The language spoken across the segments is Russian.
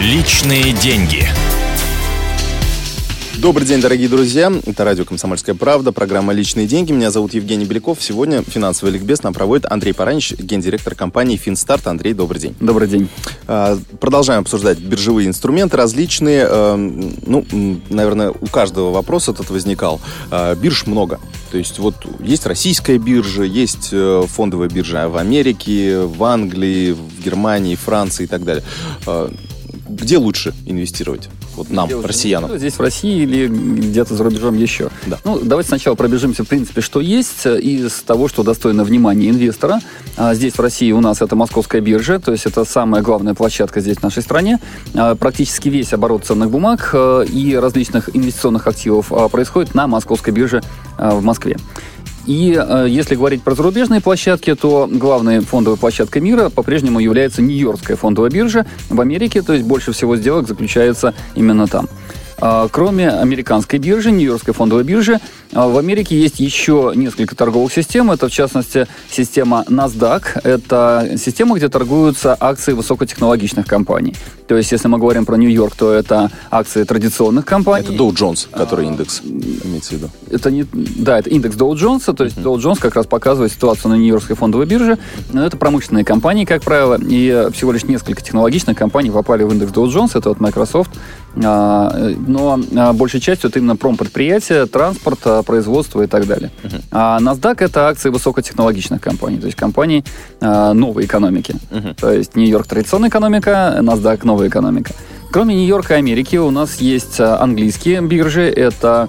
Личные деньги. Добрый день, дорогие друзья. Это радио «Комсомольская правда», программа «Личные деньги». Меня зовут Евгений Беляков. Сегодня финансовый ликбез нам проводит Андрей Паранич, гендиректор компании «Финстарт». Андрей, добрый день. Добрый день. А, продолжаем обсуждать биржевые инструменты различные. А, ну, наверное, у каждого вопрос этот возникал. А, бирж много. То есть вот есть российская биржа, есть э, фондовая биржа в Америке, в Англии, в Германии, Франции и так далее. Где лучше инвестировать? Вот нам, Где россиянам. Здесь в России или где-то за рубежом еще. Да. Ну, давайте сначала пробежимся, в принципе, что есть э, из того, что достойно внимания инвестора. А здесь в России у нас это московская биржа, то есть это самая главная площадка здесь в нашей стране. А практически весь оборот ценных бумаг э, и различных инвестиционных активов а, происходит на московской бирже э, в Москве. И э, если говорить про зарубежные площадки, то главной фондовой площадкой мира по-прежнему является Нью-Йоркская фондовая биржа в Америке, то есть больше всего сделок заключается именно там. А, кроме американской биржи, Нью-Йоркской фондовой биржи, в Америке есть еще несколько торговых систем. Это, в частности, система NASDAQ. Это система, где торгуются акции высокотехнологичных компаний. То есть, если мы говорим про Нью-Йорк, то это акции традиционных компаний. Это Dow Jones, который а, индекс имеется в виду. Это не, да, это индекс Dow Jones. То есть, uh-huh. Dow Jones как раз показывает ситуацию на Нью-Йоркской фондовой бирже. Но это промышленные компании, как правило. И всего лишь несколько технологичных компаний попали в индекс Dow Jones. Это вот Microsoft, но а, большей частью это именно промпредприятия, транспорт, а, производство и так далее. Uh-huh. А NASDAQ это акции высокотехнологичных компаний, то есть компаний а, новой экономики. Uh-huh. То есть Нью-Йорк традиционная экономика, NASDAQ новая экономика. Кроме Нью-Йорка и Америки у нас есть английские биржи, это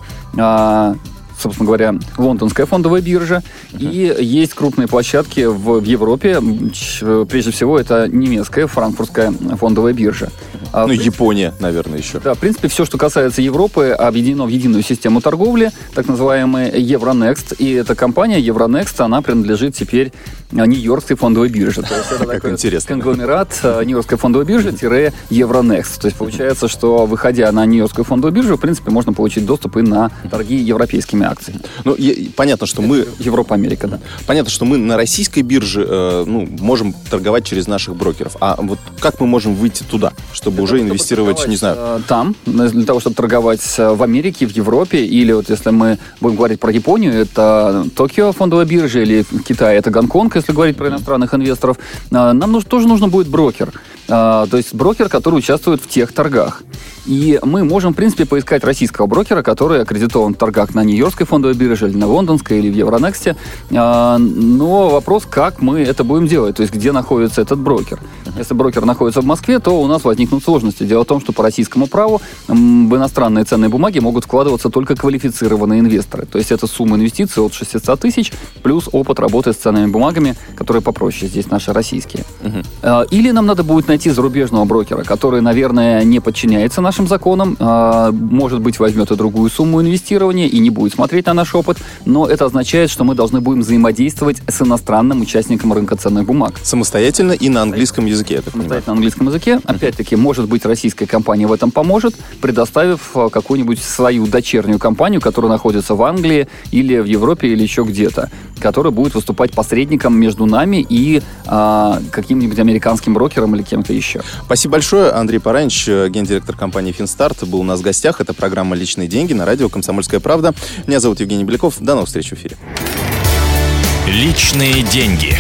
собственно говоря, лондонская фондовая биржа. Uh-huh. И есть крупные площадки в, в Европе. Прежде всего, это немецкая франкфуртская фондовая биржа. А, ну, принципе, Япония, наверное, еще. Да, в принципе, все, что касается Европы, объединено в единую систему торговли, так называемый Euronext. И эта компания Euronext, она принадлежит теперь Нью-Йоркской фондовой бирже. То есть это как такой интересно. конгломерат э, Нью-Йоркской фондовой биржи-Euronext. То есть получается, что выходя на Нью-Йоркскую фондовую биржу, в принципе, можно получить доступ и на торги европейскими акциями. Ну, понятно, что мы... Европа-Америка, да. Понятно, что мы на российской бирже э, ну, можем торговать через наших брокеров. А вот как мы можем выйти туда, чтобы уже инвестировать, не знаю. Э, там, для того, чтобы торговать э, в Америке, в Европе, или вот если мы будем говорить про Японию, это Токио фондовая биржа, или Китай, это Гонконг, если говорить про иностранных инвесторов, э, нам нужно, тоже нужно будет брокер. То есть брокер, который участвует в тех торгах. И мы можем, в принципе, поискать российского брокера, который аккредитован в торгах на Нью-Йоркской фондовой бирже, или на Лондонской, или в Евронексте. Но вопрос, как мы это будем делать, то есть где находится этот брокер. Если брокер находится в Москве, то у нас возникнут сложности. Дело в том, что по российскому праву в иностранные ценные бумаги могут вкладываться только квалифицированные инвесторы. То есть это сумма инвестиций от 600 тысяч плюс опыт работы с ценными бумагами, которые попроще. Здесь наши российские. Угу. Или нам надо будет найти зарубежного брокера, который, наверное, не подчиняется нашим законам, а, может быть, возьмет и другую сумму инвестирования и не будет смотреть на наш опыт, но это означает, что мы должны будем взаимодействовать с иностранным участником рынка ценных бумаг. Самостоятельно и на английском языке, я так понимаю. на английском языке. Опять-таки, может быть, российская компания в этом поможет, предоставив а, какую-нибудь свою дочернюю компанию, которая находится в Англии или в Европе или еще где-то, которая будет выступать посредником между нами и э, каким-нибудь американским брокером или кем-то еще. Спасибо большое. Андрей Паранич, гендиректор компании «Финстарт», был у нас в гостях. Это программа «Личные деньги» на радио «Комсомольская правда». Меня зовут Евгений Беляков. До новых встреч в эфире. «Личные деньги».